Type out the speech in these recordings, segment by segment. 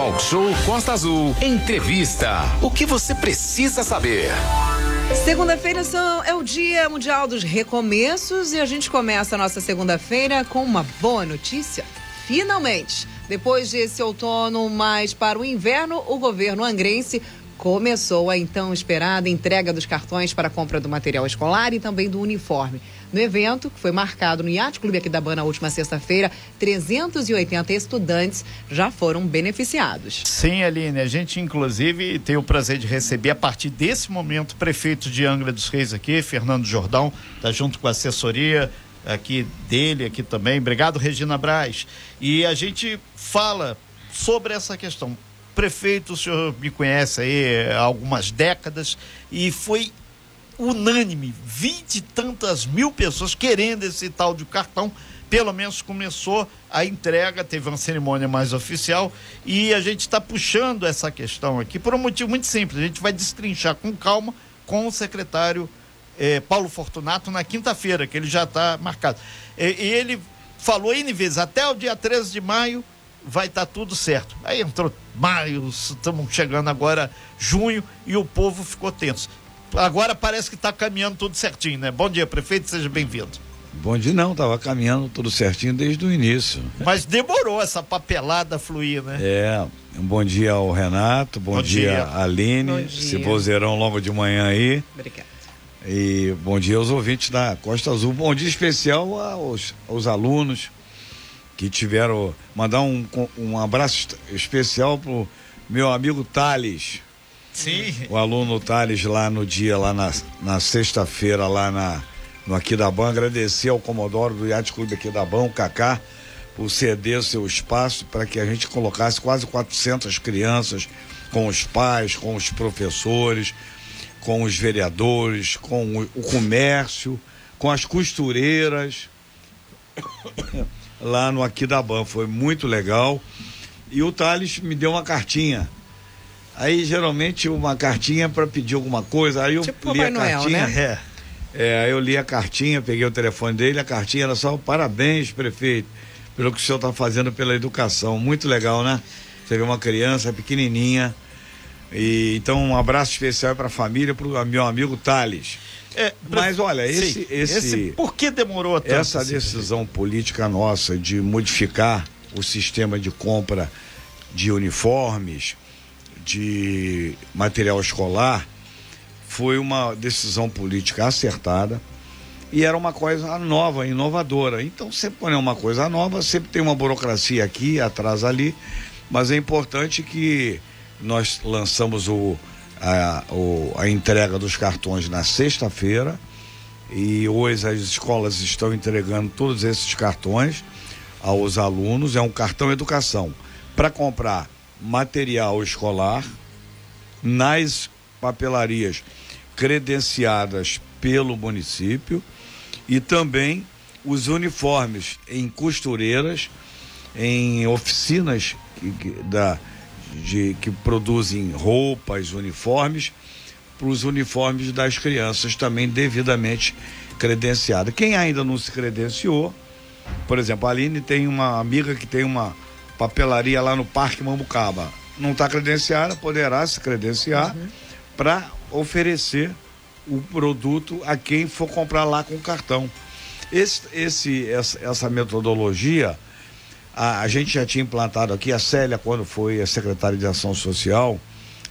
Talk Show Costa Azul. Entrevista. O que você precisa saber? Segunda-feira é o Dia Mundial dos Recomeços e a gente começa a nossa segunda-feira com uma boa notícia. Finalmente, depois desse outono mais para o inverno, o governo angrense começou a então esperada entrega dos cartões para a compra do material escolar e também do uniforme. No evento, que foi marcado no Yacht Clube aqui da Ban na última sexta-feira, 380 estudantes já foram beneficiados. Sim, Aline, a gente inclusive tem o prazer de receber a partir desse momento o prefeito de Angra dos Reis aqui, Fernando Jordão, está junto com a assessoria aqui dele aqui também. Obrigado, Regina Braz. E a gente fala sobre essa questão. Prefeito, o senhor me conhece aí há algumas décadas e foi unânime, vinte e tantas mil pessoas querendo esse tal de cartão. Pelo menos começou a entrega, teve uma cerimônia mais oficial e a gente está puxando essa questão aqui por um motivo muito simples. A gente vai destrinchar com calma com o secretário eh, Paulo Fortunato na quinta-feira, que ele já está marcado. E, ele falou N vezes, até o dia 13 de maio vai estar tá tudo certo. Aí entrou maio, estamos chegando agora junho e o povo ficou tenso. Agora parece que está caminhando tudo certinho, né? Bom dia, prefeito, seja bem-vindo. Bom dia, não, estava caminhando tudo certinho desde o início. Mas demorou essa papelada fluir, né? É, um bom dia ao Renato, bom, bom dia, dia Aline, bom dia. esse vozeirão logo de manhã aí. Obrigada. E bom dia aos ouvintes da Costa Azul, bom dia especial aos, aos alunos que tiveram, mandar um, um abraço especial pro meu amigo Thales, Sim. O aluno Thales lá no dia, lá na, na sexta-feira, lá na, no Aquidaban, agradecer ao Comodoro do Yacht Clube Aquidaban, o Cacá, por ceder seu espaço para que a gente colocasse quase 400 crianças com os pais, com os professores, com os vereadores, com o comércio, com as costureiras lá no Aquidaban. Foi muito legal. E o Thales me deu uma cartinha Aí geralmente uma cartinha para pedir alguma coisa. Aí eu tipo li a cartinha. Noel, né? É, é, aí eu li a cartinha, peguei o telefone dele, a cartinha era só parabéns, prefeito, pelo que o senhor está fazendo pela educação. Muito legal, né? Você vê uma criança pequenininha. E, então, um abraço especial para a família, para o meu amigo Thales. É, Mas olha, esse, esse, esse, Por que demorou tanto? Essa decisão política nossa de modificar o sistema de compra de uniformes, de material escolar foi uma decisão política acertada e era uma coisa nova, inovadora. Então, sempre quando é uma coisa nova, sempre tem uma burocracia aqui, atrás ali, mas é importante que nós lançamos o, a, o, a entrega dos cartões na sexta-feira e hoje as escolas estão entregando todos esses cartões aos alunos. É um cartão educação para comprar material escolar nas papelarias credenciadas pelo município e também os uniformes em costureiras, em oficinas que, da, de, que produzem roupas, uniformes, para os uniformes das crianças também devidamente credenciadas. Quem ainda não se credenciou, por exemplo, a Aline tem uma amiga que tem uma papelaria lá no Parque Mambucaba. Não está credenciada, poderá se credenciar uhum. para oferecer o produto a quem for comprar lá com cartão. Esse, esse, essa, essa metodologia, a, a, gente já tinha implantado aqui, a Célia, quando foi a secretária de Ação Social,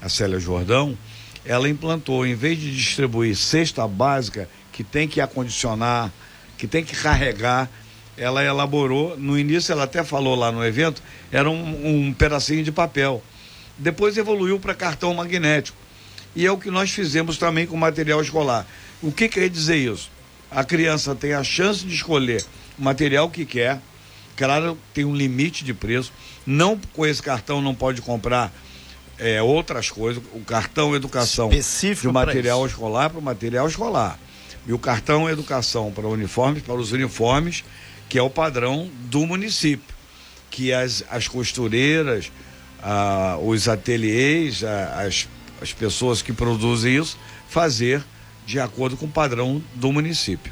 a Célia Jordão, ela implantou, em vez de distribuir cesta básica, que tem que acondicionar, que tem que carregar, ela elaborou, no início ela até falou lá no evento, era um, um pedacinho de papel. Depois evoluiu para cartão magnético. E é o que nós fizemos também com material escolar. O que quer dizer isso? A criança tem a chance de escolher o material que quer, claro, tem um limite de preço. Não com esse cartão não pode comprar é, outras coisas. O cartão educação Específico material escolar para o material escolar. E o cartão educação para uniformes, para os uniformes que é o padrão do município, que as, as costureiras, ah, os ateliês, ah, as, as pessoas que produzem isso, fazer de acordo com o padrão do município.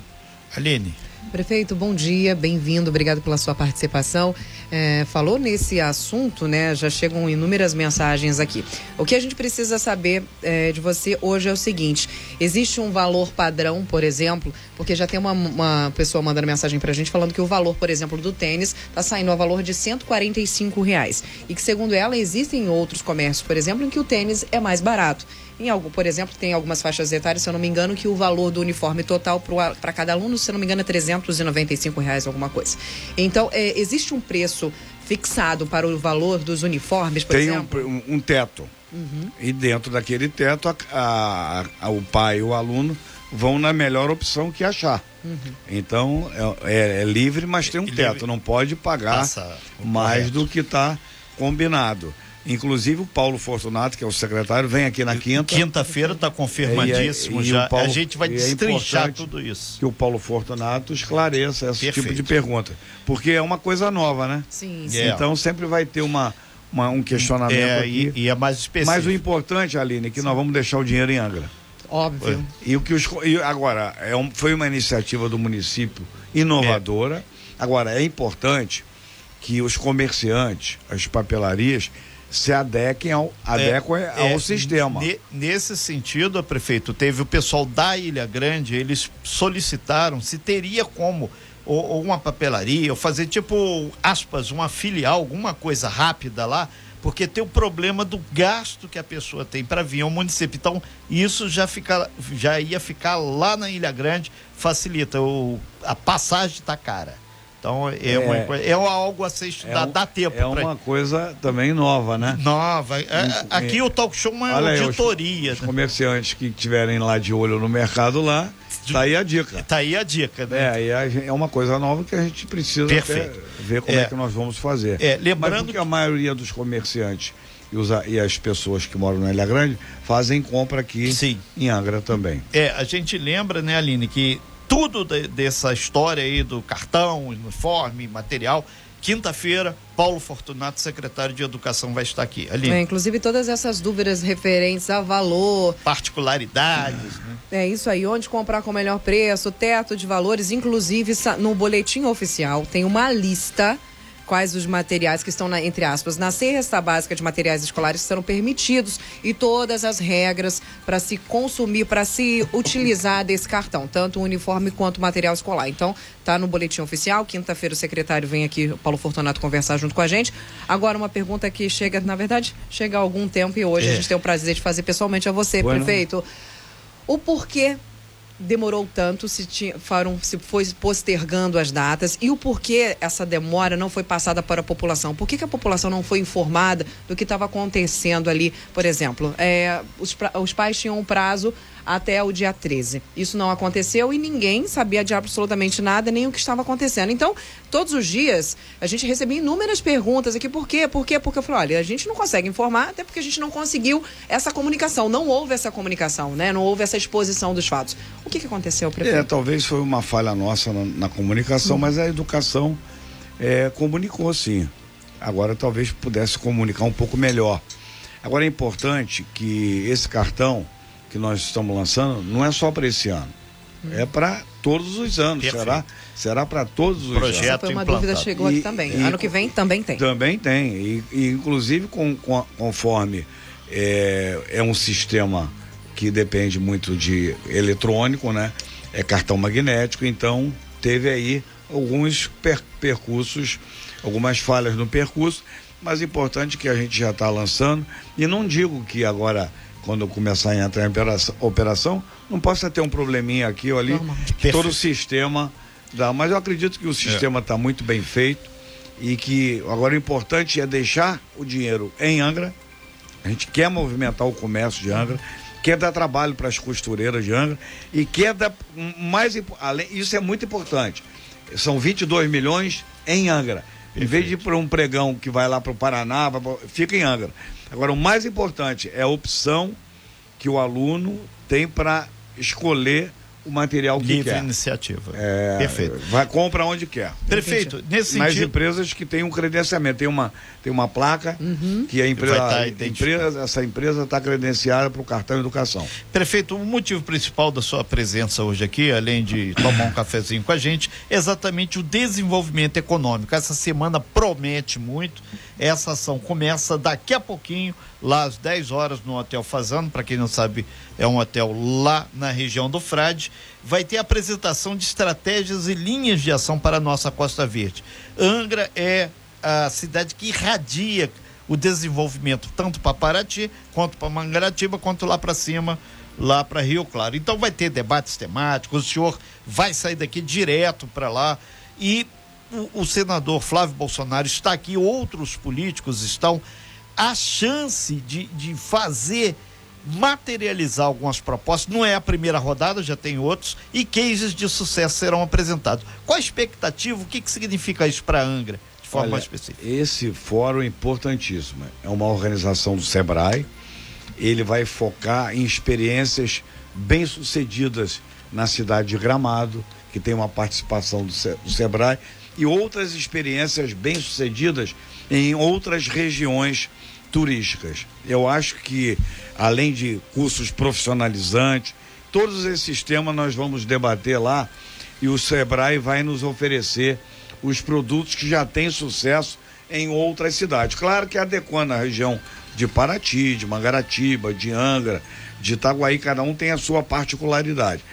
Aline. Prefeito, bom dia, bem-vindo, obrigado pela sua participação. É, falou nesse assunto, né? Já chegam inúmeras mensagens aqui. O que a gente precisa saber é, de você hoje é o seguinte: existe um valor padrão, por exemplo, porque já tem uma, uma pessoa mandando mensagem pra gente falando que o valor, por exemplo, do tênis está saindo a valor de 145 reais. E que, segundo ela, existem outros comércios, por exemplo, em que o tênis é mais barato. Em algo, por exemplo, tem algumas faixas etárias, se eu não me engano, que o valor do uniforme total para cada aluno, se eu não me engano, é 395 reais, alguma coisa. Então, é, existe um preço fixado para o valor dos uniformes, por tem exemplo? um, um teto. Uhum. E dentro daquele teto, a, a, a, o pai e o aluno vão na melhor opção que achar. Uhum. Então, é, é, é, livre, mas tem um teto. Não pode pagar Passa, mais correto. do que está combinado. Inclusive o Paulo Fortunato, que é o secretário, vem aqui na quinta. Quinta-feira está confirmadíssimo e, e, já. Paulo, a gente vai é destrinchar é tudo isso. Que o Paulo Fortunato esclareça esse Perfeito. tipo de pergunta. Porque é uma coisa nova, né? Sim, sim. Então sempre vai ter uma, uma um questionamento é, aqui. E, e, é mais específico. Mas o importante, Aline, é que sim. nós vamos deixar o dinheiro em Angra. Óbvio. E o que os, e agora, é um, foi uma iniciativa do município inovadora. É. Agora, é importante que os comerciantes, as papelarias, se adequem ao, adequem é, ao é, sistema. Ne, nesse sentido, prefeito, teve o pessoal da Ilha Grande, eles solicitaram se teria como ou, ou, uma papelaria, ou fazer tipo, aspas, uma filial, alguma coisa rápida lá, porque tem o problema do gasto que a pessoa tem para vir ao município. Então, isso já, fica, já ia ficar lá na Ilha Grande, facilita. O, a passagem está cara. Então é, é, uma, é algo a ser estudado, é um, dá tempo. É uma coisa também nova, né? Nova. É, aqui o talk show é uma Olha auditoria. Os, os, né? comerciantes que estiverem lá de olho no mercado lá, tá aí a dica. Tá aí a dica, né? É, é uma coisa nova que a gente precisa ver como é. que nós vamos fazer. É, lembrando que a maioria dos comerciantes e, os, e, as pessoas que moram na Ilha Grande fazem compra aqui Sim. em Angra também. É, a gente lembra, né, Aline, que tudo de, dessa história aí do cartão, uniforme, material. Quinta-feira, Paulo Fortunato, secretário de Educação, vai estar aqui. Ali. É, inclusive todas essas dúvidas referentes a valor. Particularidades, né? É isso aí, onde comprar com o melhor preço, teto de valores, inclusive no boletim oficial tem uma lista quais os materiais que estão, na, entre aspas, na cesta básica de materiais escolares que serão permitidos e todas as regras para se consumir, para se utilizar desse cartão, tanto o uniforme quanto o material escolar. Então, tá no boletim oficial. Quinta-feira o secretário vem aqui, Paulo Fortunato, conversar junto com a gente. Agora, uma pergunta que chega, na verdade, chega há algum tempo e hoje é. a gente tem o prazer de fazer pessoalmente a você, bueno. prefeito. O porquê demorou tanto, se, tinha, foram, se foi postergando as datas e o porquê essa demora não foi passada para a população? Por que, que a população não foi informada do que estava acontecendo ali? Por exemplo, é, os, os pais tinham um prazo até o dia 13. Isso não aconteceu e ninguém sabia de absolutamente nada, nem o que estava acontecendo. Então, todos os dias, a gente recebia inúmeras perguntas aqui, por quê? Por quê? Porque eu falei, olha, a gente não consegue informar, até porque a gente não conseguiu essa comunicação, não houve essa comunicação, né? Não houve essa exposição dos fatos. O que, que aconteceu, prefeito? É, talvez foi uma falha nossa na, na comunicação, hum. mas a educação é, comunicou sim. Agora talvez pudesse comunicar um pouco melhor. Agora é importante que esse cartão que nós estamos lançando não é só para esse ano. É para todos os anos, Perfeito. será? Será para todos os Projeto anos. Essa foi uma implantado. dúvida chegou e, aqui também. E, ano que vem também tem. Também tem. E, e inclusive com, com, conforme é, é um sistema que depende muito de eletrônico, né? É cartão magnético, então teve aí alguns per, percursos, algumas falhas no percurso, mas importante que a gente já está lançando. E não digo que agora quando começar a entrar em operação, não possa ter um probleminha aqui ou ali, Normal. que todo o sistema dá. Mas eu acredito que o sistema está é. muito bem feito e que agora o importante é deixar o dinheiro em Angra. A gente quer movimentar o comércio de Angra, quer dar trabalho para as costureiras de Angra e quer dar mais além, isso é muito importante. São 22 milhões em Angra. Em vez de ir para um pregão que vai lá para o Paraná, fica em Angra. Agora, o mais importante é a opção que o aluno tem para escolher o material que Livre quer. iniciativa. É, Perfeito. Vai, compra onde quer. Prefeito, nesse Nas sentido. empresas que têm um credenciamento, tem uma, tem uma placa que a empresa, Vai tá a empresa essa empresa está credenciada para o cartão educação. Prefeito, o motivo principal da sua presença hoje aqui, além de tomar um cafezinho com a gente, é exatamente o desenvolvimento econômico. Essa semana promete muito. Essa ação começa daqui a pouquinho, lá às 10 horas, no Hotel Fazano. Para quem não sabe, é um hotel lá na região do Frade. Vai ter apresentação de estratégias e linhas de ação para a nossa Costa Verde. Angra é a cidade que irradia o desenvolvimento tanto para Paraty quanto para Mangaratiba quanto lá para cima lá para Rio Claro. Então vai ter debates temáticos, o senhor vai sair daqui direto para lá e o, o senador Flávio Bolsonaro está aqui, outros políticos estão. A chance de, de fazer materializar algumas propostas, não é a primeira rodada, já tem outros, e cases de sucesso serão apresentados. Qual a expectativa? O que, que significa isso para Angra, de forma Olha, mais específica? Esse fórum é importantíssimo. É uma organização do SEBRAE. Ele vai focar em experiências bem-sucedidas na cidade de Gramado, que tem uma participação do, Se- do SEBRAE, e outras experiências bem-sucedidas em outras regiões turísticas. Eu acho que, além de cursos profissionalizantes, todos esses temas nós vamos debater lá e o Sebrae vai nos oferecer os produtos que já têm sucesso em outras cidades. Claro que adequando a região de Paraty, de Mangaratiba, de Angra, de Itaguaí, cada um tem a sua particularidade.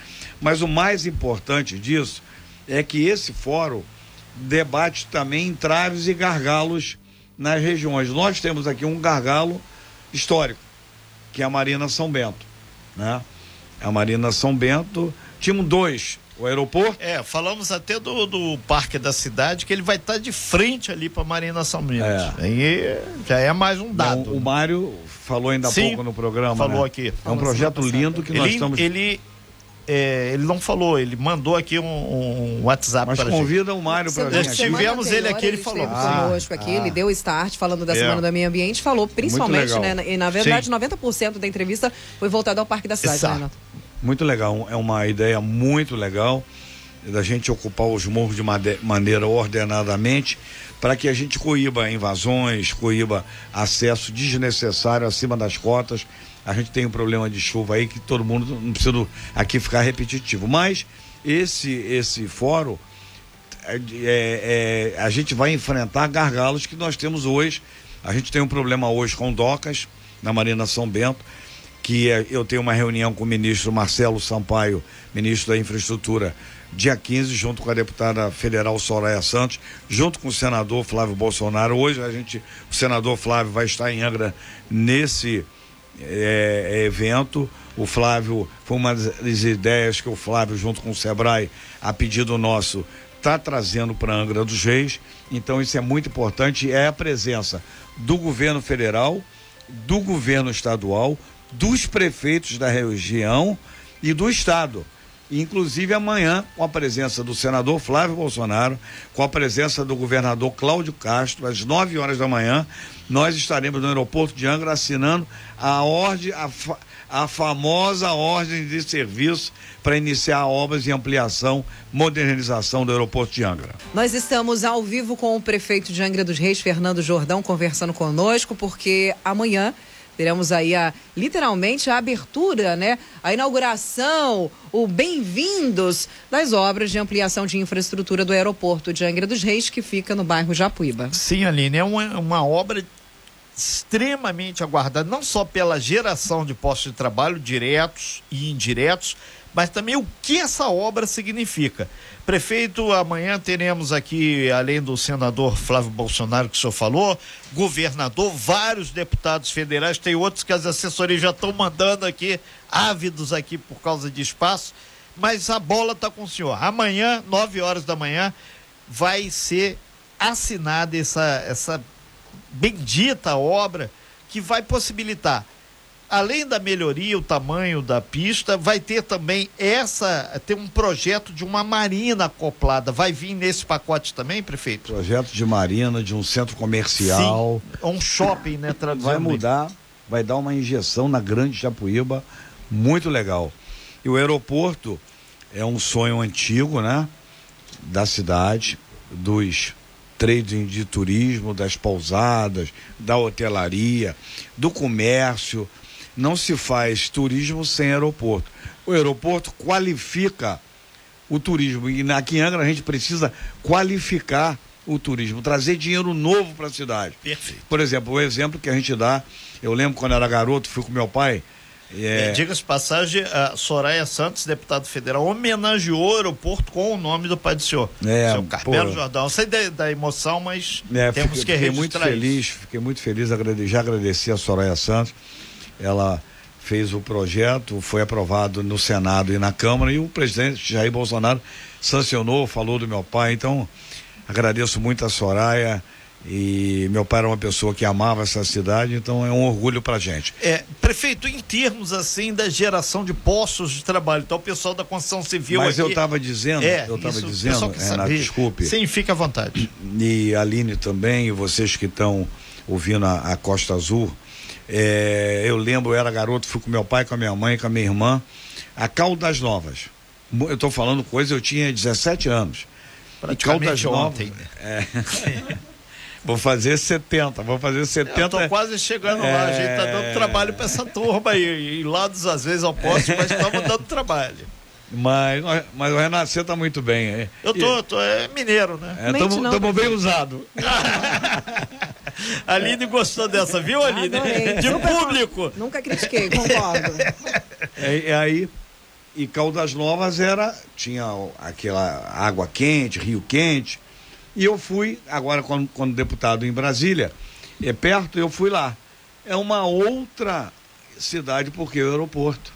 Mas o mais importante disso é que esse fórum debate também entraves e gargalos nas regiões. Nós temos aqui um gargalo histórico, que é a Marina São Bento, né? A Marina São Bento, tínhamos dois, o aeroporto É, falamos até do, do parque da cidade, que ele vai estar de frente ali para Marina São Bento. É. Aí já é mais um dado. Então, o Mário falou ainda há pouco no programa. falou né? aqui. É um projeto lindo que nós ele, estamos. ele, é, ele não falou, ele mandou aqui um, um WhatsApp Mas para gente. convida o Mário para vir aqui. Tivemos ele aqui, ele falou. Ah, conosco aqui, ah. ele deu o start falando da É. Semana do Meio Ambiente, falou principalmente, né? E na verdade, 90% da entrevista foi voltada ao Parque da Cidade, Exato. né, Renato? Muito legal, é uma ideia muito legal da gente ocupar os morros de maneira ordenadamente para que a gente coíba invasões, coíba acesso desnecessário acima das cotas. A gente tem um problema de chuva aí que todo mundo não precisa aqui ficar repetitivo. Mas esse esse fórum é, é, é, a gente vai enfrentar gargalos que nós temos hoje. A gente tem um problema hoje com docas na Marina São Bento, que é, eu tenho uma reunião com o ministro Marcelo Sampaio, ministro da Infraestrutura, dia 15, junto com a deputada federal Soraya Santos, junto com o senador Flávio Bolsonaro. Hoje a gente, o senador Flávio vai estar em Angra nesse é, evento. O Flávio, foi uma das ideias que o Flávio, junto com o Sebrae, a pedido nosso, está trazendo para Angra dos Reis. Então, isso é muito importante. É a presença do governo federal, do governo estadual, dos prefeitos da região e do estado. Inclusive amanhã, com a presença do senador Flávio Bolsonaro, com a presença do governador Cláudio Castro, às 9 horas da manhã, nós estaremos no aeroporto de Angra assinando a ordem, a, fa- a famosa ordem de serviço para iniciar obras de ampliação, modernização do aeroporto de Angra. Nós estamos ao vivo com o prefeito de Angra dos Reis, Fernando Jordão, conversando conosco, porque amanhã teremos aí a, literalmente a abertura, né? A inauguração, o bem-vindos das obras de ampliação de infraestrutura do aeroporto de Angra dos Reis, que fica no bairro Japuíba. Sim, Aline, é uma, uma obra extremamente aguardada, não só pela geração de postos de trabalho diretos e indiretos, mas também o que essa obra significa. Prefeito, amanhã teremos aqui, além do senador Flávio Bolsonaro, que o senhor falou, governador, vários deputados federais, tem outros que as assessorias já estão mandando aqui, ávidos aqui por causa de espaço, mas a bola está com o senhor. Amanhã, 9 horas da manhã, vai ser assinada essa, essa bendita obra que vai possibilitar, além da melhoria, o tamanho da pista, vai ter também essa, ter um projeto de uma marina acoplada. Vai vir nesse pacote também, prefeito? Projeto de marina, de um centro comercial. Sim, um shopping, né? vai mudar, vai dar uma injeção na Grande Japuíba, muito legal. E o aeroporto, é um sonho antigo, né? Da cidade, dos trading de turismo, das pousadas, da hotelaria, do comércio. Não se faz turismo sem aeroporto. O aeroporto qualifica o turismo. E aqui em Angra a gente precisa qualificar o turismo, trazer dinheiro novo para a cidade. Perfeito. Por exemplo, o exemplo que a gente dá, eu lembro quando era garoto, fui com meu pai. É... Diga-se de passagem, a Soraya Santos, deputado federal, homenageou o aeroporto com o nome do pai do senhor. É, seu Carmelo Jordão. Sei da, da, emoção, mas é, temos fiquei, que fiquei muito feliz, isso. fiquei muito feliz, já agradeci a Soraya Santos. Ela fez o projeto, foi aprovado no Senado e na Câmara e o presidente Jair Bolsonaro sancionou, falou do meu pai. Então, agradeço muito a Soraya e meu pai era uma pessoa que amava essa cidade, então é um orgulho pra gente. É, prefeito, em termos assim da geração de postos de trabalho, então o pessoal da construção civil Mas aqui, eu estava dizendo, é, eu estava dizendo, Renato, desculpe. Sim, fica à vontade. E a Aline também, e vocês que estão ouvindo a, a Costa Azul, é, eu lembro, eu era garoto, fui com meu pai, com a minha mãe, com a minha irmã, a Caldas Novas. Eu estou falando coisa, eu tinha 17 anos. Caldas Novas. Ontem. É, vou fazer 70, vou fazer 70. Eu tô quase chegando é... lá, a gente tá dando trabalho para essa turma aí. E lá dos às vezes ao posto, mas estamos dando trabalho. Mas, mas o Renato, você tá muito bem. É. Eu tô, tô é mineiro, né? Estamos bem usados. A Aline gostou dessa, viu, Aline? Adorei. De Super público. Nunca critiquei, concordo. É, é, aí, e Caldas Novas era, tinha aquela água quente, rio quente. E eu fui, agora quando, quando deputado em Brasília, é perto, eu fui lá. É uma outra cidade, porque é o aeroporto.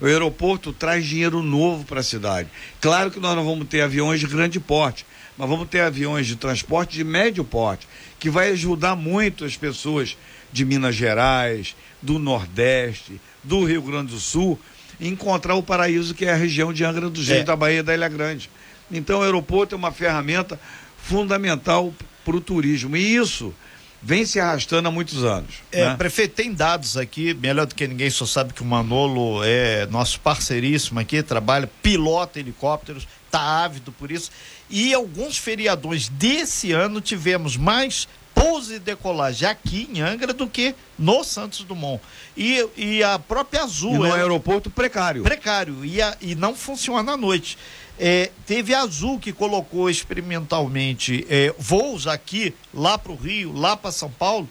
O aeroporto traz dinheiro novo para a cidade. Claro que nós não vamos ter aviões de grande porte, mas vamos ter aviões de transporte de médio porte, que vai ajudar muito as pessoas de Minas Gerais, do Nordeste, do Rio Grande do Sul, encontrar o paraíso que é a região de Angra do Reis, é. da Bahia da Ilha Grande. Então o aeroporto é uma ferramenta fundamental para o turismo. E isso vem se arrastando há muitos anos. É, né? prefeito, tem dados aqui, melhor do que ninguém, só sabe que o Manolo é nosso parceiríssimo aqui, trabalha, pilota helicópteros, tá ávido por isso. E alguns feriadões desse ano tivemos mais pouso e decolagem aqui em Angra do que no Santos Dumont. E, e a própria Azul. E no ela, aeroporto precário. Precário. E, a, e não funciona à noite. É, teve a Azul que colocou experimentalmente é, voos aqui, lá para o Rio, lá para São Paulo,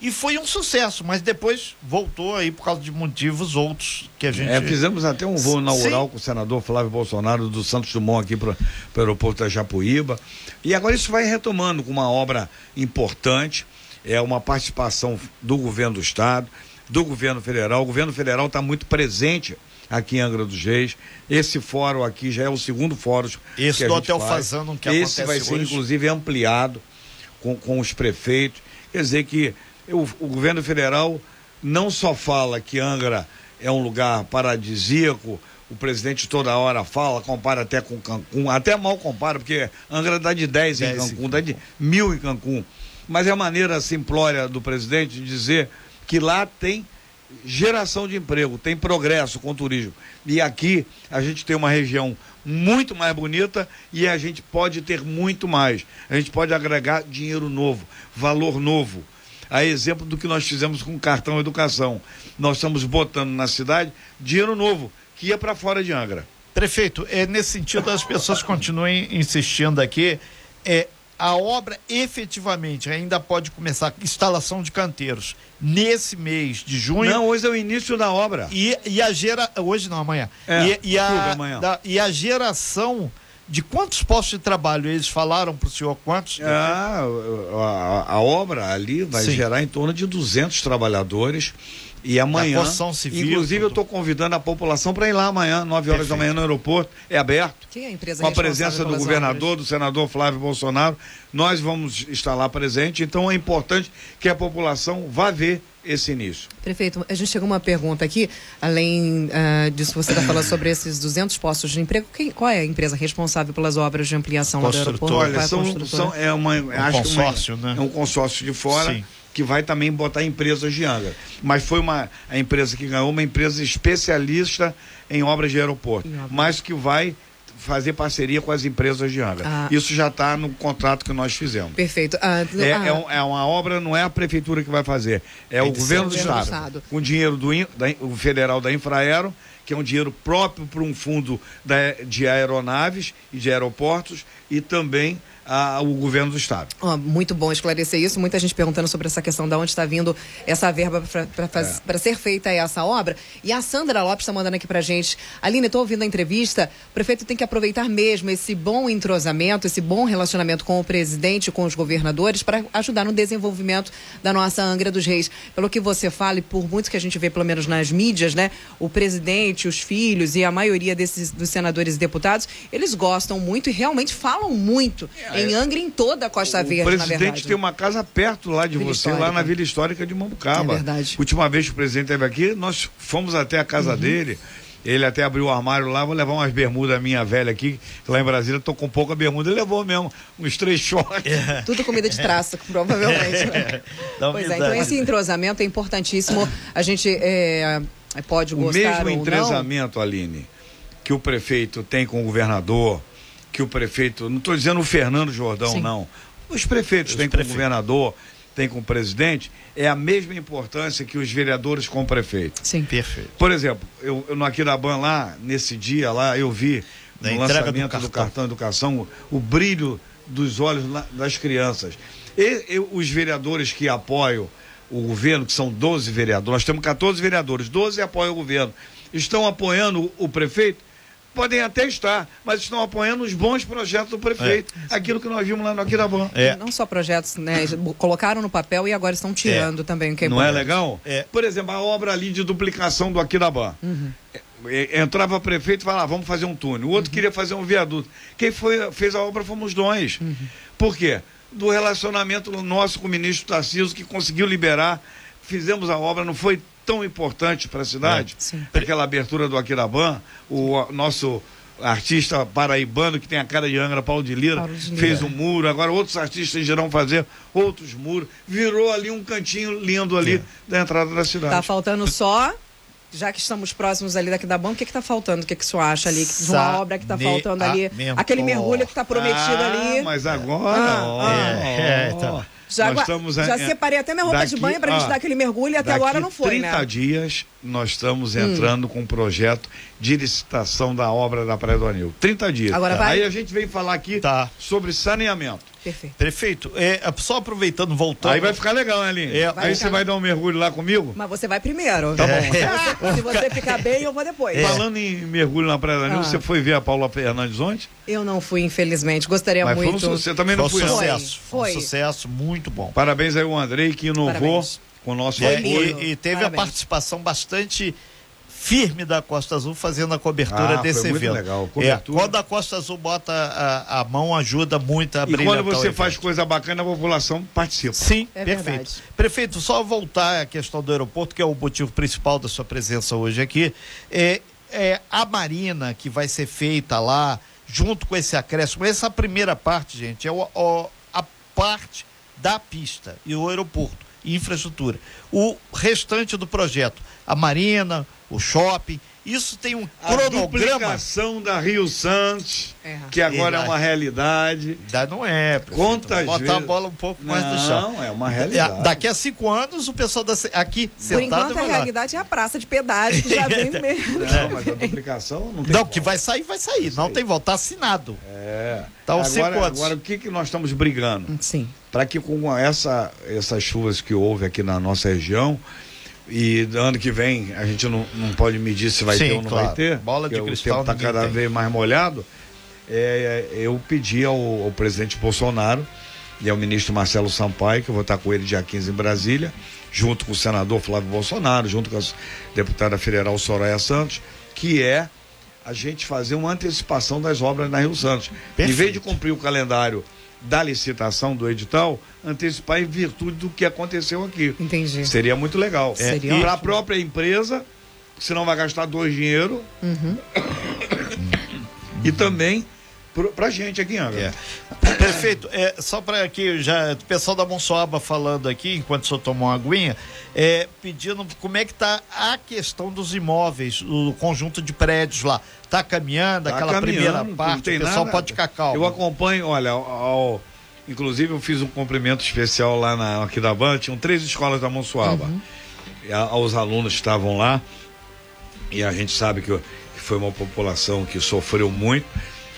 e foi um sucesso, mas depois voltou aí por causa de motivos outros que a gente. É, fizemos até um voo inaugural Sim. com o senador Flávio Bolsonaro do Santos Dumont aqui para o aeroporto da Japuíba. E agora isso vai retomando com uma obra importante, é uma participação do governo do estado, do governo federal. O governo federal está muito presente aqui em Angra dos Reis. Esse fórum aqui já é o segundo fórum. Esse do Hotel Fazano que Esse vai ser, hoje. inclusive, ampliado com, com os prefeitos. Quer dizer que o, o governo federal não só fala que Angra é um lugar paradisíaco, o presidente toda hora fala, compara até com Cancún, até mal compara, porque Angra dá de 10, 10 em Cancún, dá de mil em Cancún. Mas é a maneira simplória do presidente de dizer que lá tem geração de emprego, tem progresso com o turismo. E aqui a gente tem uma região muito mais bonita e a gente pode ter muito mais. A gente pode agregar dinheiro novo, valor novo a exemplo do que nós fizemos com o cartão educação. Nós estamos botando na cidade dinheiro novo, que ia para fora de Angra. Prefeito, é nesse sentido as pessoas continuem insistindo aqui. É, a obra efetivamente ainda pode começar instalação de canteiros nesse mês de junho. Não, hoje é o início da obra. E, e a gera hoje não amanhã. É, e, e, a, da, e a geração de quantos postos de trabalho eles falaram para o senhor? Quantos? Ah, a, a, obra ali vai Sim. gerar em torno de 200 trabalhadores. E amanhã, civil, inclusive eu estou convidando a população para ir lá amanhã, 9 horas Perfeito. da manhã no aeroporto, é aberto. Quem é a empresa Com a presença do governador, obras? do senador Flávio Bolsonaro, nós vamos estar lá presente, então é importante que a população vá ver esse início. Prefeito, a gente chegou uma pergunta aqui, além uh, disso você está falando sobre esses 200 postos de emprego, quem, qual é a empresa responsável pelas obras de ampliação do aeroporto? Olha, são, são, é uma, um consórcio, uma, né? É um consórcio de fora. Sim que vai também botar empresas de Angra. Mas foi uma a empresa que ganhou, uma empresa especialista em obras de aeroporto, mas que vai fazer parceria com as empresas de Angra. Ah. Isso já está no contrato que nós fizemos. Perfeito. Ah, É, ah, é, um- é uma obra, não é a prefeitura que vai fazer, é do, o governo do estado, Estado. com dinheiro do, da o federal da Infraero, que é um dinheiro próprio para um fundo da- de aeronaves e de aeroportos, e também ah, o governo do estado. Ó, muito bom esclarecer isso. Muita gente perguntando sobre essa questão de onde está vindo essa verba para É. ser feita essa obra. E a Sandra Lopes está mandando aqui para gente. Aline, estou ouvindo a entrevista. O prefeito tem que aproveitar mesmo esse bom entrosamento, esse bom relacionamento com o presidente, com os governadores, para ajudar no desenvolvimento da nossa Angra dos Reis. Pelo que você fala, e por muito que a gente vê, pelo menos nas mídias, né? O presidente, os filhos e a maioria desses dos senadores e deputados, eles gostam muito e realmente falam muito em Angra e em toda a Costa É, o Verde, na presidente tem uma casa perto lá de Vila você, lá Histórica. na Vila Histórica de Mambucaba. É verdade. Última vez que o presidente esteve aqui, nós fomos até a casa Uhum. dele. Ele até abriu o armário lá, vou levar umas bermudas minha velha aqui, que lá em Brasília tô com pouca bermuda. Ele levou mesmo uns três shorts. Tudo comida de traça, provavelmente. né? Dá pois é, então esse entrosamento é importantíssimo. A gente é, pode O gostar mesmo ou não. entrosamento, Aline, que o prefeito tem com o governador, que o prefeito, não estou dizendo o Fernando Jordão, Sim. não. Os prefeitos têm com o governador, têm com o presidente, é a mesma importância que os vereadores com o prefeito. Sim. Perfeito. Por exemplo, eu, eu no Aquiraban lá, nesse dia lá, eu vi Da no entrega do lançamento do cartão. cartão. educação o, o brilho dos olhos lá- das crianças. E, e os vereadores que apoiam o governo, que são 12 vereadores, nós temos 14 vereadores, 12 apoiam o governo, estão apoiando o, o prefeito? Podem até estar, mas estão apoiando os bons projetos do prefeito. Aquilo que nós vimos lá no Aquiraban. É. Não só projetos, né? Colocaram no papel e agora estão tirando também, o que é Não é legal? É. Por exemplo, a obra ali de duplicação do Aquiraban. É, Entrava prefeito e falava, vamos fazer um túnel. O outro queria fazer um viaduto. Quem foi, fez a obra fomos nós. Por quê? Do relacionamento nosso com o ministro Tarcísio, que conseguiu liberar. Fizemos a obra, não foi tão importante para a cidade. É. Aquela abertura do Aquiraban, o nosso artista paraibano que tem a cara de Angra, Paulo de Lira, Paulo de Lira. fez um muro, agora outros artistas irão fazer outros muros. Virou ali um cantinho lindo ali da entrada da cidade. Tá faltando só. Já que estamos próximos ali daqui da banca, o que que tá faltando? O que que você acha ali? De uma obra que tá faltando ali? Aquele mergulho que tá prometido ah, ali. Mas agora. Ah, ó, é, é, ó, então. Já, nós estamos já é, separei até minha roupa de daqui- banho pra gente ó, dar aquele mergulho e até daqui agora não foi, 30 né? Hum. dias nós estamos entrando com um projeto de licitação da obra da Praia do Anil. 30 dias. Agora vai? Aí a gente vem falar aqui Tá. sobre saneamento. Perfeito. Prefeito, é, só aproveitando, voltando. Aí vai ficar legal, né, Aline? É, Aí você vai dar um mergulho lá comigo? Mas você vai primeiro. Tá bom. Se você, se você ficar bem, eu vou depois. Falando em mergulho na Praia do Anil, Ah. você foi ver a Paula Fernandes ontem? Eu não fui, infelizmente. Gostaria Mas foi um muito. você também Foi não um foi. não? sucesso. Foi. Foi. um sucesso muito bom. Parabéns aí ao Andrei que inovou Parabéns. com o nosso É, apoio. e, e teve Parabéns. a participação bastante firme da Costa Azul fazendo a cobertura Ah, foi desse muito evento. legal. É, Cobertura. quando a Costa Azul bota a, a mão, ajuda muito a E brilhantar quando você faz evento. coisa bacana, a população participa. Sim, É perfeito. verdade. Prefeito, só voltar à questão do aeroporto, que é o motivo principal da sua presença hoje aqui. É, é a marina que vai ser feita lá, junto com esse acréscimo. Essa primeira parte, gente, é o- o- a parte da pista e o aeroporto, infraestrutura. O restante do projeto, a marina, o shopping, isso tem um A cronograma. duplicação da Rio Santos, É. que agora é E- uma realidade. Ainda não é, prefeito. Quantas Botar a bola um pouco mais no chão. Não, é uma realidade. É, Daqui a cinco anos, o pessoal da, aqui Por sentado enquanto, a lá. realidade é a praça de pedágio, que já vem mesmo. Não, mas a duplicação não tem Não, volta. que vai sair, vai sair. Não tem volta. Tá assinado. É. Então, cinco agora, anos. agora, o que, que nós estamos brigando? Sim. Para que com essa, essas chuvas que houve aqui na nossa região, e do ano que vem a gente não, não pode medir se vai Sim, ter ou não claro. vai ter, Bola de cristal o tempo está cada tem. vez mais molhado, é, eu pedi ao, ao presidente Bolsonaro e ao ministro Marcelo Sampaio, que eu vou estar com ele dia 15 em Brasília, junto com o senador Flávio Bolsonaro, junto com a deputada federal Soraya Santos, que é a gente fazer uma antecipação das obras na Rio Santos. Em vez de Perfeito. cumprir o calendário da licitação do edital, antecipar em virtude do que aconteceu aqui. Entendi. Seria muito legal. É, Seria e para a própria empresa, senão vai gastar dois dinheiro. Uhum. e também para a gente aqui em Angra. É. Prefeito, é, só para aqui, já, o pessoal da Monsoaba falando aqui, enquanto o senhor tomou uma aguinha, é, pedindo como é que está a questão dos imóveis, o conjunto de prédios lá. Está caminhando, Tá aquela caminhando, primeira parte, o pessoal nada. pode ficar calmo. Eu acompanho, olha, ao- ao- inclusive eu fiz um cumprimento especial lá na, aqui da Ban, tinham três escolas da Monsuaba. Uhum. A- os alunos estavam lá, e a gente sabe que, que foi uma população que sofreu muito,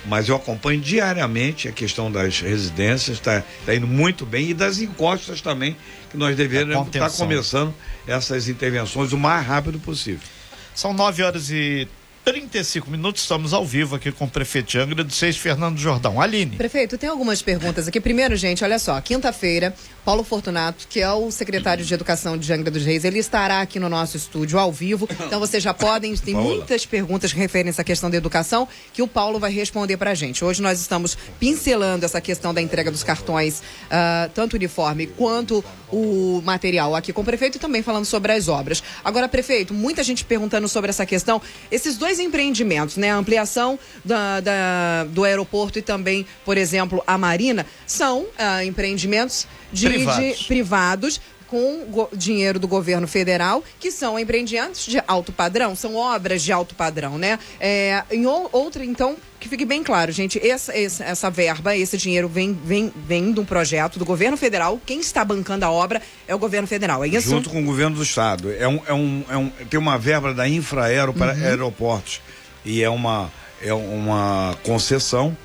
mas eu acompanho diariamente a questão das residências, está indo muito bem, e das encostas também, que nós deveríamos estar contenção. começando essas intervenções o mais rápido possível. São 9 horas e 35 minutos, estamos ao vivo aqui com o prefeito de Angra do 6, Fernando Jordão. Aline. Prefeito, tem algumas perguntas aqui. Primeiro, gente, olha só, quinta-feira, Paulo Fortunato, que é o secretário de Educação de Angra dos Reis, ele estará aqui no nosso estúdio ao vivo. Então vocês já podem, tem Paola. muitas perguntas referentes à questão da educação que o Paulo vai responder pra gente. Hoje nós estamos pincelando essa questão da entrega dos cartões, ah, tanto o uniforme quanto o material aqui com o prefeito e também falando sobre as obras. Agora, prefeito, muita gente perguntando sobre essa questão. Esses dois empreendimentos, né? A ampliação da, da- do aeroporto e também, por exemplo, a Marina, são ah, empreendimentos de, Privados. de- privados com dinheiro do governo federal, que são empreendimentos de alto padrão, são obras de alto padrão, né? É, em ou- outra, então, que fique bem claro, gente, essa, essa, essa verba, esse dinheiro vem, vem, vem de um projeto do governo federal. Quem está bancando a obra é o governo federal, é isso? Junto com o governo do estado. É um, é um, é um, tem uma verba da Infraero para Uhum. aeroportos. E é uma, é uma concessão.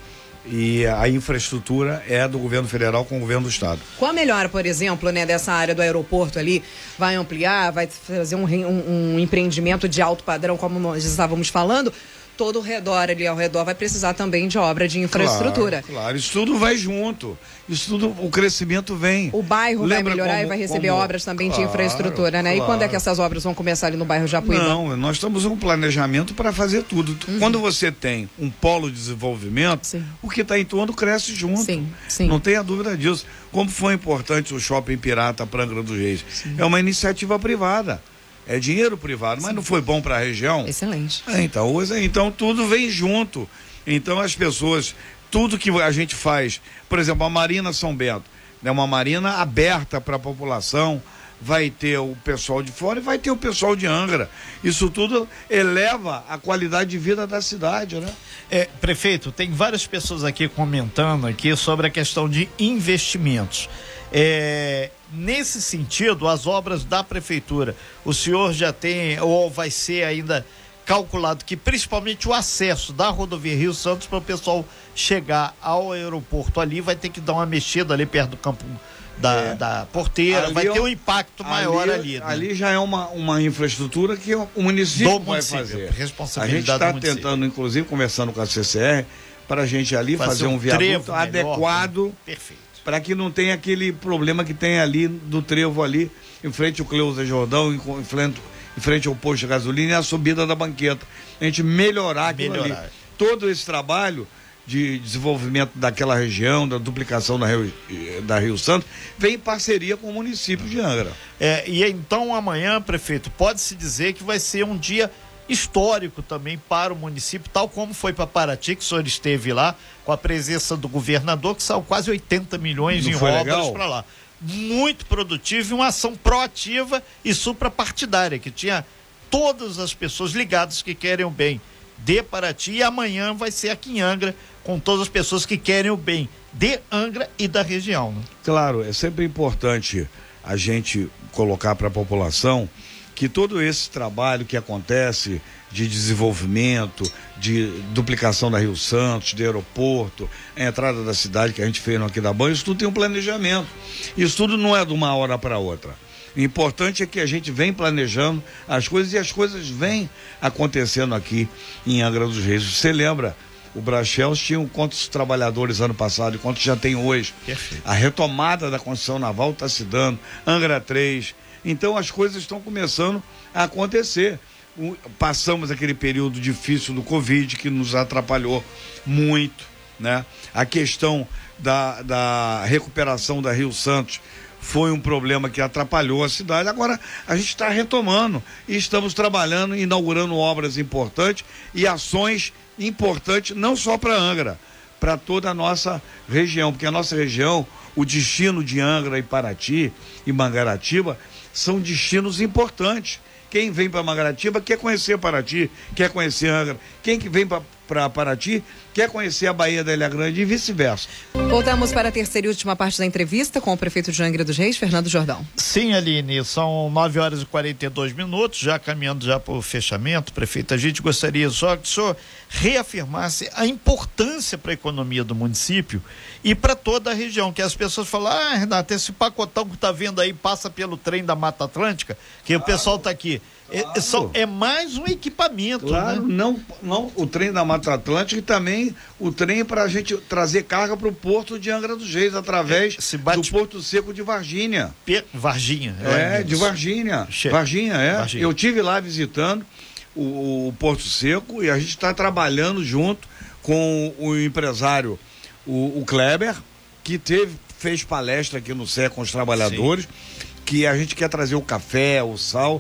E a infraestrutura é do governo federal com o governo do estado. Com a melhora, por exemplo, né, dessa área do aeroporto ali, vai ampliar, vai fazer um, um- um empreendimento de alto padrão, como nós estávamos falando, todo o redor ali ao redor vai precisar também de obra de infraestrutura. Claro, claro, isso tudo vai junto. Isso tudo, o crescimento vem. O bairro vai Lembra melhorar como- e vai receber como- obras também de Claro, infraestrutura, né? E quando é claro. que essas obras vão começar ali no bairro Japuíba? Não, nós estamos um planejamento para fazer tudo. Quando você tem um polo de desenvolvimento, Uhum. Sim. o que está em torno cresce junto. Sim, sim. Não tenha dúvida disso. Como foi importante o Shopping Pirata para Angra dos Reis. É uma iniciativa privada. É dinheiro privado, mas não foi bom para a região? Excelente. É, então, hoje- então tudo vem junto. Então as pessoas, tudo que a gente faz, por exemplo, a Marina São Bento, é uma marina aberta para a população, vai ter o pessoal de fora e vai ter o pessoal de Angra. Isso tudo eleva a qualidade de vida da cidade, né? É, prefeito, tem várias pessoas aqui comentando aqui sobre a questão de investimentos. É, nesse sentido, as obras da prefeitura, o senhor já tem ou vai ser ainda calculado que principalmente o acesso da rodovia Rio Santos para o pessoal chegar ao aeroporto ali vai ter que dar uma mexida ali perto do campo da, É. da porteira, Ali vai é ter um- um impacto maior ali. né? Ali já é uma, uma infraestrutura que o município Do vai município, fazer. responsabilidade a gente está tentando, inclusive, conversando com a CCR, para a gente ali fazer, Fazer um, um viaduto melhor, adequado Perfeito. Para que não tenha aquele problema que tem ali do trevo ali, em frente ao Cleusa Jordão, em, frente, em frente ao posto de gasolina e a subida da banqueta. A gente melhorar aquilo Melhorar. ali. Todo esse trabalho de desenvolvimento daquela região, da duplicação da Rio, da Rio Santos, vem em parceria com o município de Angra. É, e então amanhã, prefeito, pode-se dizer que vai ser um dia histórico também para o município, tal como foi para Paraty, que o senhor esteve lá, com a presença do governador, que saiu quase 80 milhões Não em obras para lá. Muito produtivo e uma ação proativa e suprapartidária, que tinha todas as pessoas ligadas que querem o bem de Paraty e amanhã vai ser aqui em Angra, com todas as pessoas que querem o bem de Angra e da região. Né? Claro, é sempre importante a gente colocar para a população que todo esse trabalho que acontece de desenvolvimento, de duplicação da Rio Santos, de aeroporto, a entrada da cidade que a gente fez no aqui da Banho, isso tudo tem um planejamento. Isso tudo não é de uma hora para outra. O importante é que a gente vem planejando as coisas e as coisas vêm acontecendo aqui em Angra dos Reis. Você lembra? O Brachels tinha quantos trabalhadores ano passado e quantos já tem hoje? Perfeito. A retomada da construção naval está se dando, Angra 3. Então as coisas estão começando a acontecer. Passamos aquele período difícil do Covid que nos atrapalhou muito, né? A questão da, da recuperação da Rio Santos foi um problema que atrapalhou a cidade. Agora a gente está retomando e estamos trabalhando, inaugurando obras importantes e ações importantes, não só para Angra, para toda a nossa região, porque a nossa região, o destino de Angra e Paraty e Mangaratiba são destinos importantes. Quem vem para Mangaratiba quer conhecer Paraty, quer conhecer Angra. Quem que vem para Paraty quer conhecer a Bahia da Ilha Grande e vice-versa. Voltamos para a terceira e última parte da entrevista com o prefeito de Angra dos Reis, Fernando Jordão. Sim, Aline, são 9 horas e 42 minutos, já caminhando já para o fechamento. Prefeito, a gente gostaria só que o senhor reafirmasse a importância para a economia do município e para toda a região, que as pessoas falam, ah, Renato, esse pacotão que está vendo aí passa pelo trem da Mata Atlântica, que claro. o pessoal está aqui. É, claro. É, só, é mais um equipamento. Claro, né? não, não o trem da Mata Atlântica e também o trem para a gente trazer carga para o porto de Angra dos Reis, através é, bate... do Porto Seco de Varginha. P... Varginha. É, de Varginha. Che... Varginha, é. Varginha. Eu tive lá visitando o, o Porto Seco e a gente está trabalhando junto com o empresário, o, o Kleber, que teve, fez palestra aqui no SE com os trabalhadores, Sim. que a gente quer trazer o café, o sal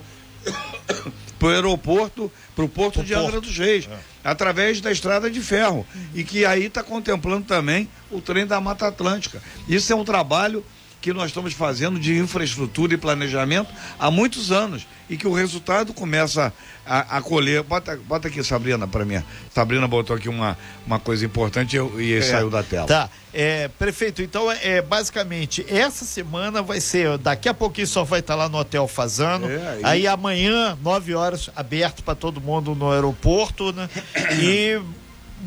para o aeroporto, para o porto de Angra dos Reis, é. através da estrada de ferro. E que aí está contemplando também o trem da Mata Atlântica. Isso é um trabalho que nós estamos fazendo de infraestrutura e planejamento há muitos anos e que o resultado começa a, a colher. Bota, bota aqui, Sabrina, para mim. Sabrina botou aqui uma, uma coisa importante e, e é, saiu da tela. Tá. É, prefeito, então, é, basicamente, essa semana vai ser, daqui a pouquinho só vai estar lá no Hotel Fazano. É, e... Aí amanhã, 9 horas, aberto para todo mundo no aeroporto, né? E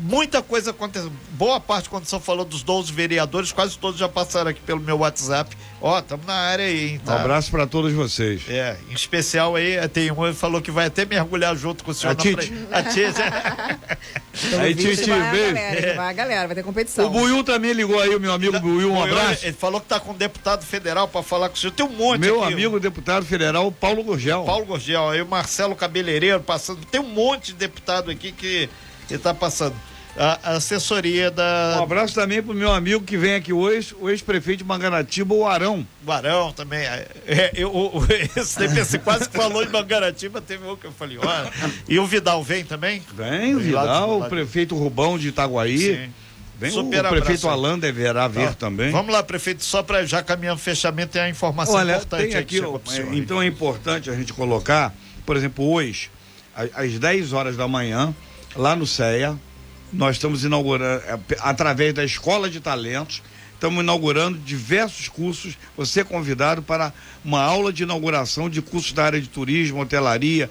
muita coisa aconteceu. Boa parte, quando você falou dos 12 vereadores, quase todos já passaram aqui pelo meu WhatsApp. Ó, oh, estamos na área aí, hein? Tá? Um abraço para todos vocês. É, em especial aí, tem um que falou que vai até mergulhar junto com o senhor. A Tite. A Tite. aí, Tite, beijo. Vai, vai a galera, vai ter competição. O Buiu também ligou aí, o meu amigo Buiu, um abraço. Ele falou que tá com um deputado federal para falar com o senhor. Tem um monte Meu aqui, amigo deputado federal, Paulo Gorgel. Paulo Gorgel, aí o Marcelo Cabeleireiro passando. Tem um monte de deputado aqui que está passando a assessoria da. Um abraço também pro meu amigo que vem aqui hoje, o ex-prefeito de Mangaratiba, o Arão. O Arão também. É, é eu, o, esse DPC quase que falou de Mangaratiba, teve um que eu falei, olha. E o Vidal vem também? Vem, o Vidal, o prefeito Rubão de Itaguaí. Sim. Vem Super o prefeito Alain deverá vir também. Vamos lá, prefeito, só para já caminhando fechamento, tem a informação Olha, importante. Tem aqui, é, então é importante a gente colocar, por exemplo, hoje, às 10 horas da manhã, lá no CEA, nós estamos inaugurando, é, através da Escola de Talentos, estamos inaugurando diversos cursos. Você é convidado para uma aula de inauguração de cursos da área de turismo, hotelaria,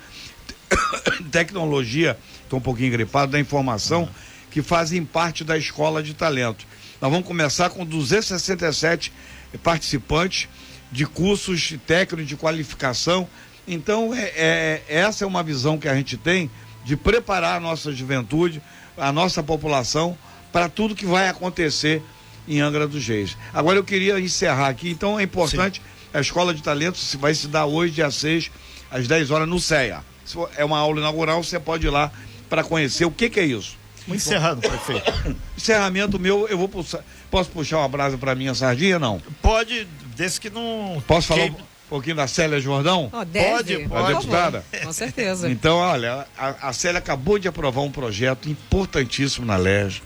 tecnologia, estou um pouquinho gripado, da informação, uhum. que fazem parte da Escola de Talentos. Nós vamos começar com 267 participantes de cursos técnicos de qualificação. Então, é, é, essa é uma visão que a gente tem de preparar a nossa juventude a nossa população para tudo que vai acontecer em Angra dos Reis. Agora eu queria encerrar aqui, então é importante, Sim. a Escola de Talentos vai se dar hoje, dia 6, às 10 horas, no CEA. É uma aula inaugural, você pode ir lá para conhecer o que, que é isso. Encerrando, prefeito. Encerramento meu, eu vou puxar, posso puxar uma brasa para minha sardinha, não? Pode, desde que não... Posso falar... Que pouquinho da Célia Jordão? Oh. Pode, pode. A deputada? Com certeza. Então, olha, a, a Célia acabou de aprovar um projeto importantíssimo na LERJ,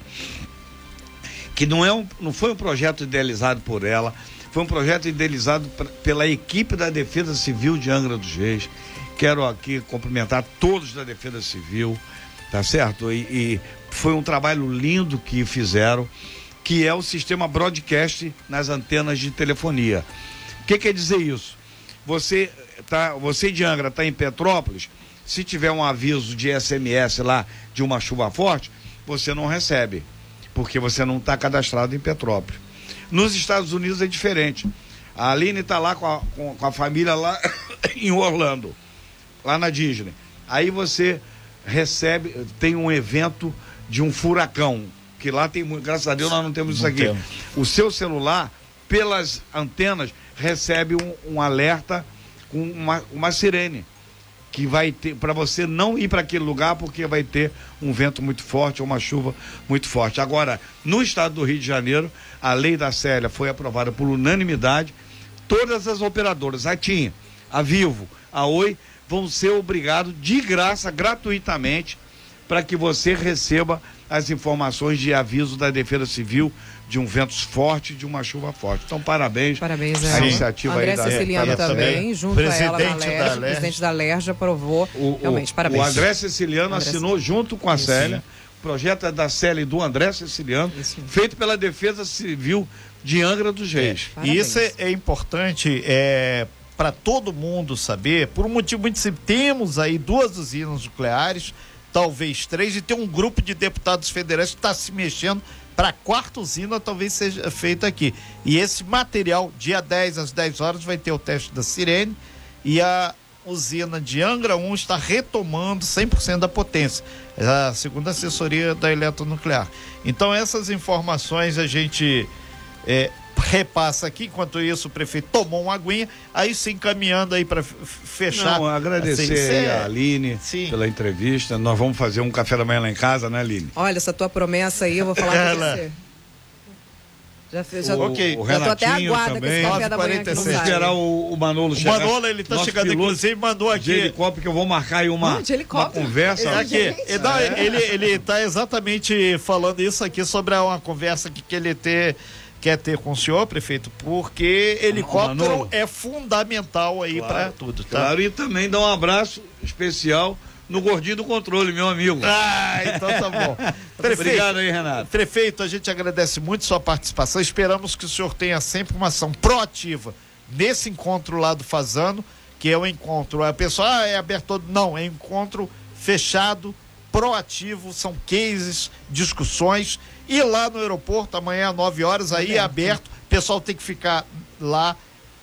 que não, é um, não foi um projeto idealizado por ela, foi um projeto idealizado pra, pela equipe da Defesa Civil de Angra dos Reis. Quero aqui cumprimentar todos da Defesa Civil, tá certo? E, e foi um trabalho lindo que fizeram, que é o sistema broadcast nas antenas de telefonia. O que quer dizer isso? Você tá, você de Angra está em Petrópolis, se tiver um aviso de SMS lá de uma chuva forte, você não recebe, porque você não está cadastrado em Petrópolis. Nos Estados Unidos é diferente. A Aline está lá com a, com, com a família lá em Orlando, lá na Disney. Aí você recebe, tem um evento de um furacão, que lá tem muito, graças a Deus nós não temos não isso aqui. Temos. O seu celular, pelas antenas, recebe um, um alerta com uma, uma sirene que vai ter para você não ir para aquele lugar porque vai ter um vento muito forte ou uma chuva muito forte. Agora, no estado do Rio de Janeiro, a lei da Célia foi aprovada por unanimidade. Todas as operadoras, a TIM, a Vivo, a Oi, vão ser obrigados de graça, gratuitamente, para que você receba as informações de aviso da Defesa Civil de um vento forte, de uma chuva forte. Então, parabéns. Parabéns, a iniciativa André aí da Ceciliano da- também, também. junto a ela na Presidente da o presidente da LERJ aprovou. O, Realmente, o, parabéns. o André Ceciliano André assinou junto com a Célia. O projeto é da Célia e do André Ceciliano, Isso. feito pela Defesa Civil de Angra dos Reis. E Parabéns. isso é, é importante é, para todo mundo saber, por um motivo muito simples. Temos aí duas usinas nucleares, talvez três, e tem um grupo de deputados federais que está se mexendo para a quarta usina talvez seja feita aqui. E esse material, dia 10 às 10 horas, vai ter o teste da sirene e a usina de Angra 1 está retomando 100% da potência, é a segunda assessoria da eletronuclear. Então essas informações a gente é, repassa aqui, enquanto isso o prefeito tomou uma aguinha, aí se encaminhando aí para fechar. Não, agradecer Assim, a Aline Sim. pela entrevista. Nós vamos fazer um café da manhã lá em casa, né, Aline? Olha, essa tua promessa aí, eu vou falar Ela- pra você. Já, fez, já, O- ok. o até Renatinho com esse também. café da manhã aqui no 9h46. Vamos esperar o, o Manolo O chegar. Manolo, ele tá Nosso chegando, piloto inclusive, mandou de aqui. helicóptero que eu vou marcar aí uma, de uma conversa. É aqui, ele, não, ele, ele tá exatamente falando isso aqui sobre uma conversa que, que ele ter, quer ter com o senhor, prefeito, porque helicóptero Manolo. é fundamental aí para tudo, tá? Claro, e também dá um abraço especial no gordinho do controle, meu amigo. Ah, então tá bom. Obrigado aí, Renato. Prefeito, a gente agradece muito sua participação. Esperamos que o senhor tenha sempre uma ação proativa nesse encontro lá do Fazano, que é o encontro. A pessoa, ah, é aberto todo. Não, é encontro fechado, proativo, são cases, discussões. E lá no aeroporto, amanhã às 9 horas, aí é aberto. O pessoal tem que ficar lá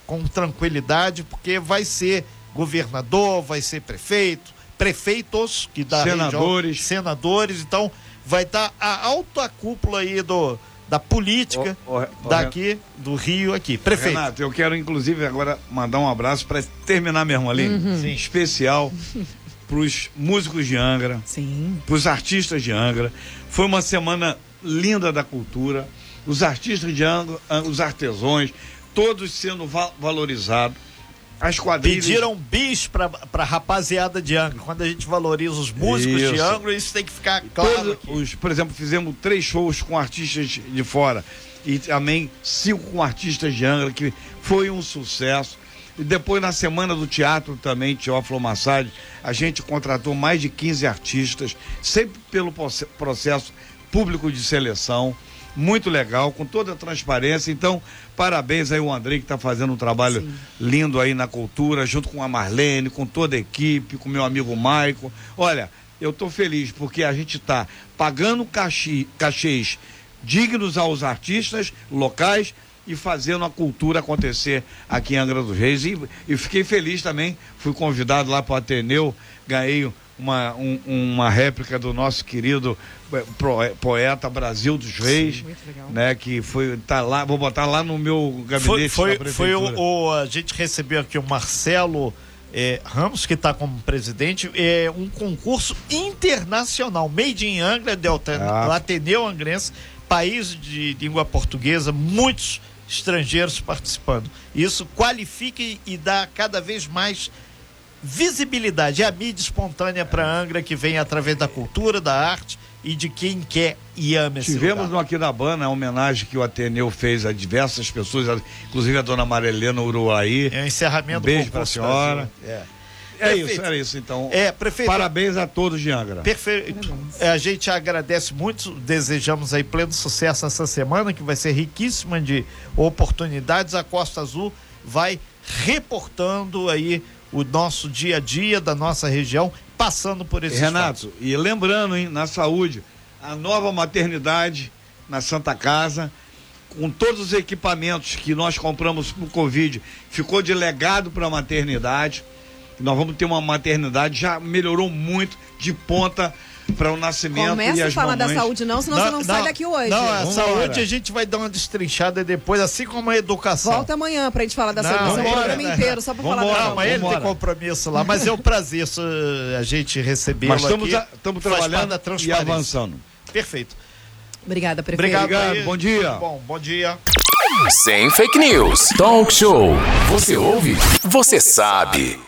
com tranquilidade, porque vai ser governador, vai ser prefeito, prefeitos que dá Senadores. região, senadores, então vai estar a alta cúpula aí do da política ô, ô, daqui do Rio aqui. Prefeito. Renato, eu quero inclusive agora mandar um abraço para terminar mesmo ali, Uhum. Sim. especial para os músicos de Angra, Sim. para os artistas de Angra. Foi uma semana linda da cultura. Os artistas de Angra, ah, os artesãos, todos sendo va- valorizados. As quadrilhas. Pediram bis pra, pra rapaziada de Angra. Quando a gente valoriza os músicos de Isso. Angra, isso tem que ficar claro. Os, por exemplo, fizemos três shows com artistas de fora e também cinco com artistas de Angra, que foi um sucesso. E depois, na semana do teatro também, Teófilo Massad, a gente contratou mais de 15 artistas, sempre pelo proce- processo público de seleção. Muito legal, com toda a transparência. Então, parabéns aí o Andrei, que está fazendo um trabalho lindo aí na cultura, junto com a Marlene, com toda a equipe, com meu amigo Maico. Olha, eu estou feliz porque a gente está pagando cachê, cachês dignos aos artistas locais e fazendo a cultura acontecer aqui em Angra dos Reis. E, e fiquei feliz também, fui convidado lá para o Ateneu, ganhei uma, um- uma réplica do nosso querido eh, pro- poeta Brasil dos Reis, legal. né? Que foi, tá lá, vou botar lá no meu Foi, gabinete foi, da foi o, o- A gente recebeu aqui o Marcelo eh, Ramos, que está como presidente, é um concurso internacional, Made in Angra, Delta, Ah. do Ateneu Angrense, país de língua portuguesa, muitos estrangeiros participando. Isso qualifica e dá cada vez mais visibilidade. É a mídia espontânea para Angra que vem através da cultura, da arte e de quem quer e ama esse Tivemos lugar. no Aquidabana a homenagem que o Ateneu fez a diversas pessoas, a- inclusive a dona Marilena Uruaí. É o encerramento Um beijo pra concurso senhora. É. É isso, era isso então. É, prefeito. Parabéns a todos de Angra. Perfeito. É, a gente agradece muito, desejamos aí pleno sucesso essa semana, que vai ser riquíssima de oportunidades. A Costa Azul vai reportando aí o nosso dia a dia da nossa região, passando por E, esses Renato, e lembrando, hein, na saúde, a nova maternidade na Santa Casa, com todos os equipamentos que nós compramos pro Covid, ficou de legado para a maternidade. Nós vamos ter uma maternidade, já melhorou muito, de ponta para o nascimento e Começa a as falar da saúde, não, senão você não sai daqui hoje. Não, a Vambora. saúde a gente vai dar uma destrinchada depois, assim como a educação. Volta amanhã pra gente falar da Não, saúde. São o vambora, programa né? inteiro, só pra falar da Vambora, saúde. Não, mas ele tem compromisso lá, mas é um prazer isso, a gente recebê-lo Mas estamos, aqui. a- estamos trabalhando da e avançando. Perfeito. Obrigada, prefeito. Obrigado. Obrigado, bom dia. Bom, bom dia. Sem fake news. Talk show. Você ouve? Você sabe.